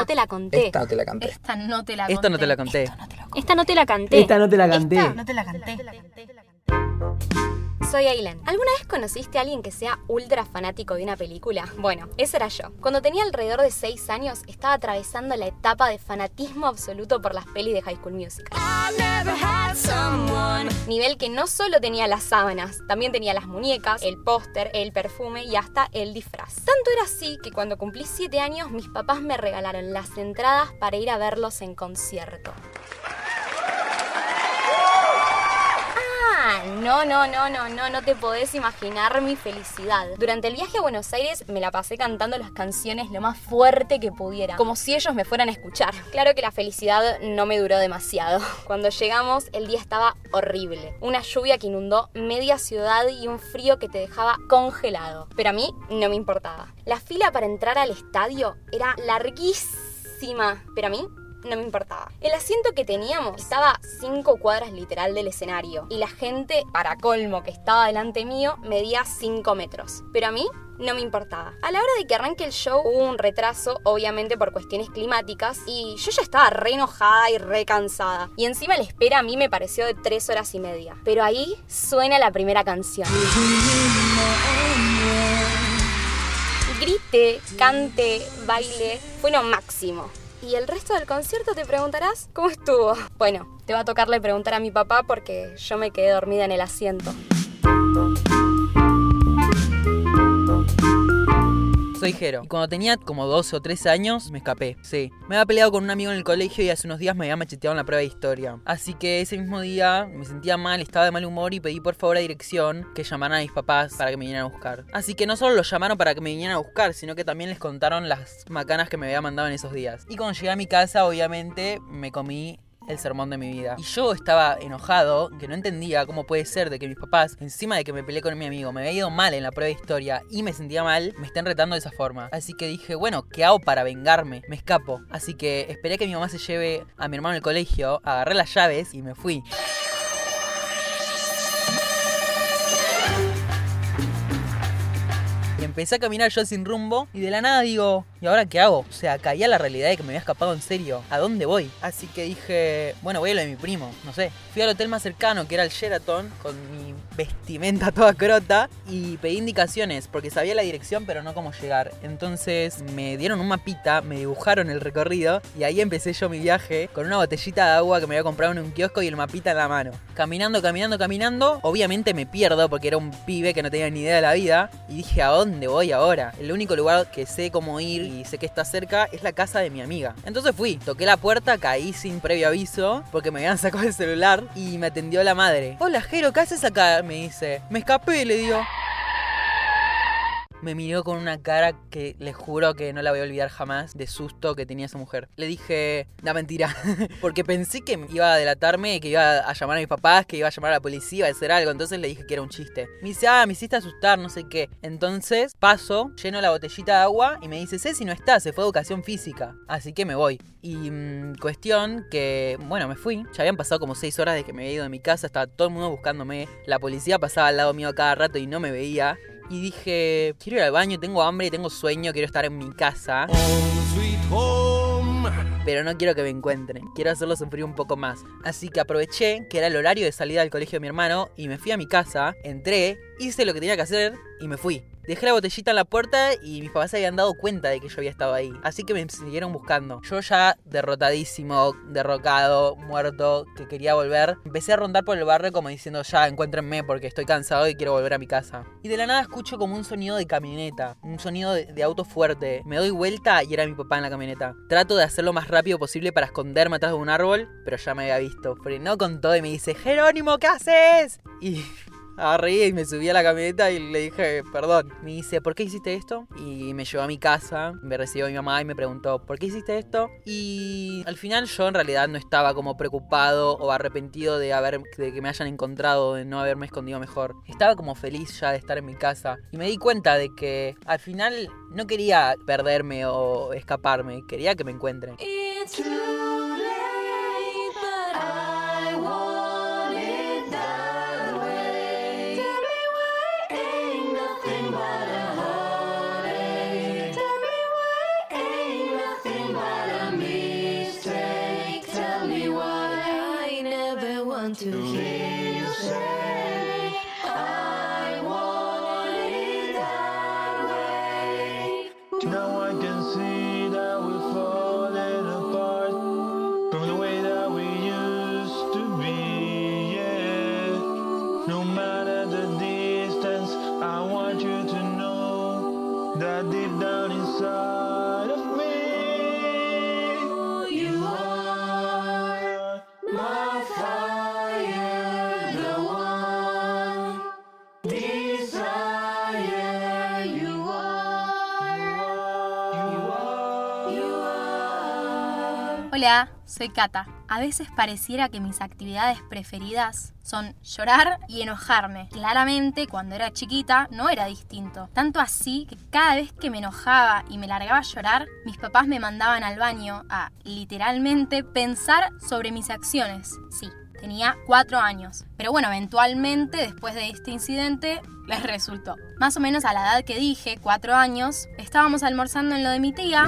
no te la conté. Esta no te la canté. Esta no te la conté. Esto no te la conté. Esta no te la canté. Esta no te la canté. No te la canté. Soy Aileen. ¿Alguna vez conociste a alguien que sea ultra fanático de una película? Bueno, ese era yo. Cuando tenía alrededor de 6 años, estaba atravesando la etapa de fanatismo absoluto por las pelis de High School Musical. Nivel que no solo tenía las sábanas, también tenía las muñecas, el póster, el perfume y hasta el disfraz. Tanto era así que cuando cumplí 7 años, mis papás me regalaron las entradas para ir a verlos en concierto. No, no, no, no, no, no te podés imaginar mi felicidad. Durante el viaje a Buenos Aires me la pasé cantando las canciones lo más fuerte que pudiera, como si ellos me fueran a escuchar. Claro que la felicidad no me duró demasiado. Cuando llegamos el día estaba horrible. Una lluvia que inundó media ciudad y un frío que te dejaba congelado. Pero a mí no me importaba. La fila para entrar al estadio era larguísima, pero a mí no me importaba. El asiento que teníamos estaba cinco cuadras literal del escenario y la gente, para colmo que estaba delante mío, medía 5 metros. Pero a mí no me importaba. A la hora de que arranque el show hubo un retraso, obviamente por cuestiones climáticas, y yo ya estaba re enojada y re cansada. Y encima la espera a mí me pareció de 3 horas y media. Pero ahí suena la primera canción. Grite, cante, baile, fue lo máximo. ¿Y el resto del concierto te preguntarás cómo estuvo? Bueno, te va a tocarle preguntar a mi papá porque yo me quedé dormida en el asiento. Jero. Y cuando tenía como 12 o 13 años, me escapé. Sí. Me había peleado con un amigo en el colegio y hace unos días me había macheteado en la prueba de historia. Así que ese mismo día me sentía mal, estaba de mal humor y pedí por favor a dirección que llamaran a mis papás para que me vinieran a buscar. Así que no solo los llamaron para que me vinieran a buscar, sino que también les contaron las macanas que me había mandado en esos días. Y cuando llegué a mi casa, obviamente, me comí el sermón de mi vida. Y yo estaba enojado, que no entendía cómo puede ser de que mis papás, encima de que me peleé con mi amigo, me había ido mal en la prueba de historia y me sentía mal, me estén retando de esa forma. Así que dije, bueno, ¿qué hago para vengarme? Me escapo. Así que esperé que mi mamá se lleve a mi hermano al colegio, agarré las llaves y me fui. Empecé a caminar yo sin rumbo y de la nada digo, ¿y ahora qué hago? O sea, caía la realidad de que me había escapado en serio. ¿A dónde voy? Así que dije, bueno, voy a lo de mi primo, no sé. Fui al hotel más cercano, que era el Sheraton, con mi vestimenta toda crota y pedí indicaciones porque sabía la dirección pero no cómo llegar. Entonces me dieron un mapita, me dibujaron el recorrido y ahí empecé yo mi viaje con una botellita de agua que me había comprado en un kiosco y el mapita en la mano. Caminando, caminando, caminando. Obviamente me pierdo porque era un pibe que no tenía ni idea de la vida y dije, ¿a dónde voy ahora? El único lugar que sé cómo ir y sé que está cerca es la casa de mi amiga. Entonces fui, toqué la puerta, caí sin previo aviso porque me habían sacado el celular y me atendió la madre. Hola, Jero, ¿qué haces acá? Me dice. Me escapé, le digo. Me miró con una cara que le juro que no la voy a olvidar jamás de susto que tenía esa mujer. Le dije, da mentira, porque pensé que iba a delatarme, que iba a llamar a mis papás, que iba a llamar a la policía, a hacer algo. Entonces le dije que era un chiste. Me dice, ah, me hiciste asustar, no sé qué. Entonces paso, lleno la botellita de agua y me dice, Ceci no está, se fue a educación física. Así que me voy. Y mmm, cuestión que, bueno, me fui. Ya habían pasado como 6 horas desde que me había ido de mi casa, estaba todo el mundo buscándome. La policía pasaba al lado mío cada rato y no me veía y dije, quiero ir al baño, tengo hambre, tengo sueño, quiero estar en mi casa. Pero no quiero que me encuentren, quiero hacerlo sufrir un poco más. Así que aproveché que era el horario de salida del colegio de mi hermano y me fui a mi casa, entré, hice lo que tenía que hacer y me fui. Dejé la botellita en la puerta y mis papás se habían dado cuenta de que yo había estado ahí. Así que me siguieron buscando. Yo ya derrotadísimo, derrocado, muerto, que quería volver, empecé a rondar por el barrio como diciendo ya, encuéntrenme porque estoy cansado y quiero volver a mi casa. Y de la nada escucho como un sonido de camioneta, un sonido de, de auto fuerte. Me doy vuelta y era mi papá en la camioneta. Trato de hacerlo lo más rápido posible para esconderme atrás de un árbol, pero ya me había visto. Frenó con todo y me dice, Jerónimo, ¿qué haces? Y agarré y me subí a la camioneta y le dije, perdón. Me dice, ¿por qué hiciste esto? Y me llevó a mi casa, me recibió mi mamá y me preguntó, ¿por qué hiciste esto? Y al final yo en realidad no estaba como preocupado o arrepentido de, haber, de que me hayan encontrado, de no haberme escondido mejor. Estaba como feliz ya de estar en mi casa. Y me di cuenta de que al final no quería perderme o escaparme, quería que me encuentren. it's too late, but I want it that way. Tell me why ain't nothing but a heartache. Tell me why ain't nothing but a mistake. Tell me why I never want to hear you say. Soy Kata. A veces pareciera que mis actividades preferidas son llorar y enojarme. Claramente, cuando era chiquita no era distinto. Tanto así que cada vez que me enojaba y me largaba a llorar, mis papás me mandaban al baño a, literalmente, pensar sobre mis acciones. Sí, tenía cuatro años. Pero bueno, eventualmente, después de este incidente, les resultó. Más o menos a la edad que dije, cuatro años, estábamos almorzando en lo de mi tía.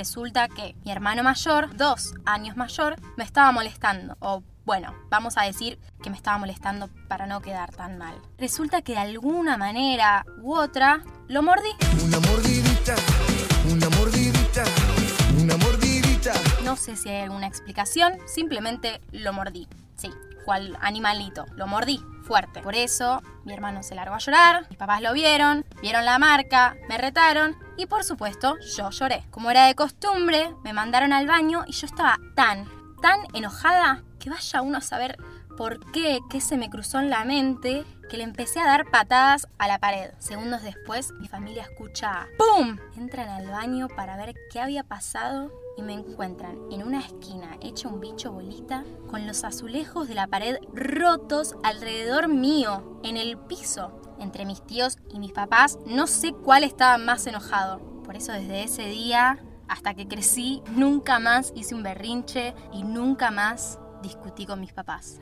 Resulta que mi hermano mayor, dos años mayor, me estaba molestando. O bueno, vamos a decir que me estaba molestando para no quedar tan mal. Resulta que de alguna manera u otra lo mordí. Una mordidita, una mordidita, una mordidita. No sé si hay alguna explicación, simplemente lo mordí. Sí, cual animalito, lo mordí Por eso mi hermano se largó a llorar, mis papás lo vieron, vieron la marca, me retaron y por supuesto yo lloré. Como era de costumbre, me mandaron al baño y yo estaba tan, tan enojada que vaya uno a saber por qué, qué se me cruzó en la mente, que le empecé a dar patadas a la pared. Segundos después, mi familia escucha ¡Pum! Entran al baño para ver qué había pasado y me encuentran en una esquina hecha un bicho bolita con los azulejos de la pared rotos alrededor mío, en el piso. Entre mis tíos y mis papás, no sé cuál estaba más enojado. Por eso desde ese día hasta que crecí, nunca más hice un berrinche y nunca más discutí con mis papás.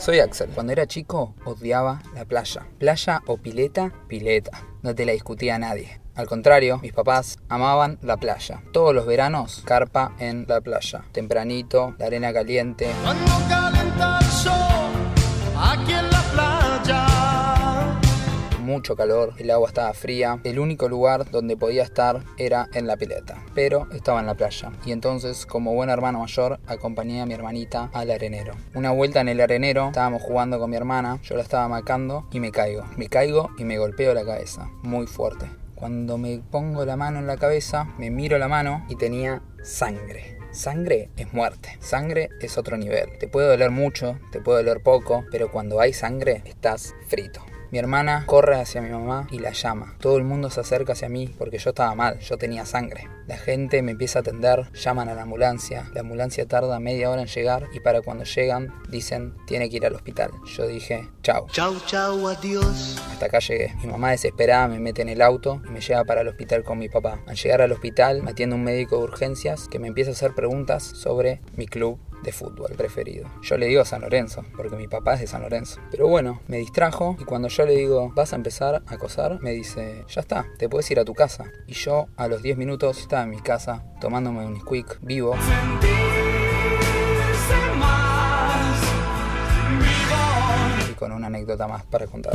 Soy Axel. Cuando era chico odiaba la playa. Playa o pileta, pileta. No te la discutía a nadie. Al contrario, mis papás amaban la playa. Todos los veranos, carpa en la playa. Tempranito, la arena caliente. Cuando calienta el sol, aquí en la playa. Mucho calor, el agua estaba fría. El único lugar donde podía estar era en la pileta. Pero estaba en la playa. Y entonces, como buen hermano mayor, acompañé a mi hermanita al arenero. Una vuelta en el arenero, estábamos jugando con mi hermana. Yo la estaba macando y me caigo. Me caigo y me golpeo la cabeza. Muy fuerte. Cuando me pongo la mano en la cabeza, me miro la mano y tenía sangre. Sangre es muerte, sangre es otro nivel. Te puede doler mucho, te puede doler poco, pero cuando hay sangre estás frito. Mi hermana corre hacia mi mamá y la llama. Todo el mundo se acerca hacia mí porque yo estaba mal, yo tenía sangre. La gente me empieza a atender, llaman a la ambulancia. La ambulancia tarda media hora en llegar y para cuando llegan dicen tiene que ir al hospital. Yo dije, chau. Chau, chau, adiós. Hasta acá llegué. Mi mamá desesperada me mete en el auto y me lleva para el hospital con mi papá. Al llegar al hospital me atiende un médico de urgencias que me empieza a hacer preguntas sobre mi club de fútbol preferido. Yo le digo San Lorenzo, porque mi papá es de San Lorenzo. Pero bueno, me distrajo y cuando yo le digo, vas a empezar a acosar, me dice, ya está, te puedes ir a tu casa. Y yo a los 10 minutos estaba en mi casa tomándome un squeak vivo. Vivo. Y con una anécdota más para contar.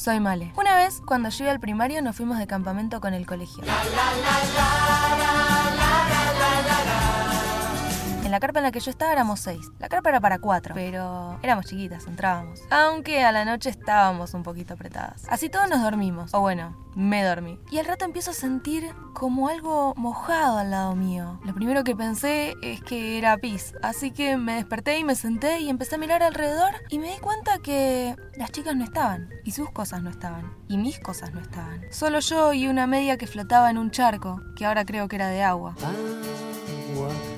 Soy Male. Una vez, cuando yo iba al primario, nos fuimos de campamento con el colegio. En la carpa en la que yo estaba éramos seis. La carpa era para cuatro, pero éramos chiquitas, entrábamos. Aunque a la noche estábamos un poquito apretadas. Así todos nos dormimos. O bueno, me dormí. Y al rato empiezo a sentir como algo mojado al lado mío. Lo primero que pensé es que era pis. Así que me desperté y me senté y empecé a mirar alrededor y me di cuenta que las chicas no estaban. Y sus cosas no estaban. Y mis cosas no estaban. Solo yo y una media que flotaba en un charco, que ahora creo que era de agua.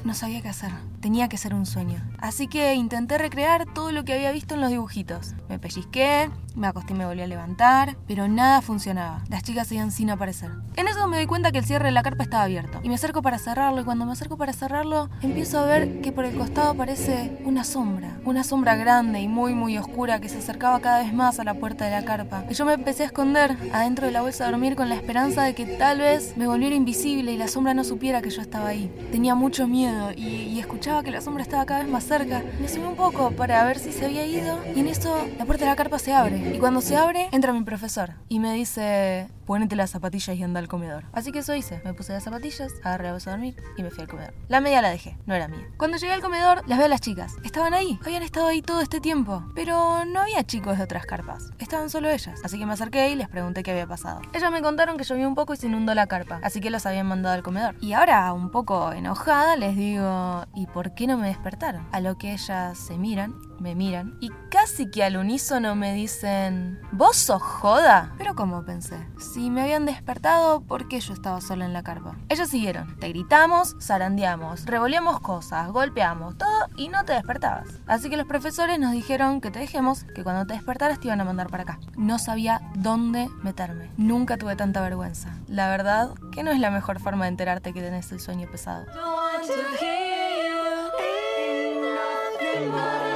No sabía qué hacer. Tenía que ser un sueño. Así que intenté recrear todo lo que había visto en los dibujitos. Me pellizqué, me acosté y me volví a levantar, pero nada funcionaba. Las chicas seguían sin aparecer. En eso me doy cuenta que el cierre de la carpa estaba abierto. Y me acerco para cerrarlo y cuando me acerco para cerrarlo, empiezo a ver que por el costado aparece una sombra. Una sombra grande y muy muy oscura que se acercaba cada vez más a la puerta de la carpa. Y yo me empecé a esconder adentro de la bolsa de dormir con la esperanza de que tal vez me volviera invisible y la sombra no supiera que yo estaba ahí. Tenía mucho miedo y, escuchaba que la sombra estaba cada vez más cerca. Me subí un poco para ver si se había ido y en eso la puerta de la carpa se abre. Y cuando se abre, entra mi profesor y me dice, ponete las zapatillas y anda al comedor. Así que eso hice. Me puse las zapatillas, agarré la bolsa a dormir y me fui al comedor. La media la dejé, no era mía. Cuando llegué al comedor, las veo a las chicas. Estaban ahí, habían estado ahí todo este tiempo. Pero no había chicos de otras carpas. Estaban solo ellas. Así que me acerqué y les pregunté qué había pasado. Ellas me contaron que llovió un poco y se inundó la carpa. Así que los habían mandado al comedor. Y ahora, un poco enojada, les digo, ¿y por qué no me despertaron? A lo que ellas se miran me miran y casi que al unísono me dicen, ¿vos sos joda? Pero como pensé, si me habían despertado, ¿por qué yo estaba sola en la carpa? Ellos siguieron, te gritamos, zarandeamos, revoleamos cosas, golpeamos, todo y no te despertabas. Así que los profesores nos dijeron que te dejemos, que cuando te despertaras te iban a mandar para acá. No sabía dónde meterme. Nunca tuve tanta vergüenza. La verdad que no es la mejor forma de enterarte que tenés el sueño pesado. to hear you. Ain't nothing but a.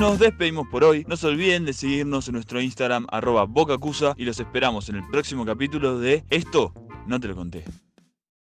Nos despedimos por hoy. No se olviden de seguirnos en nuestro Instagram arroba bocacusa y los esperamos en el próximo capítulo de Esto no te lo conté.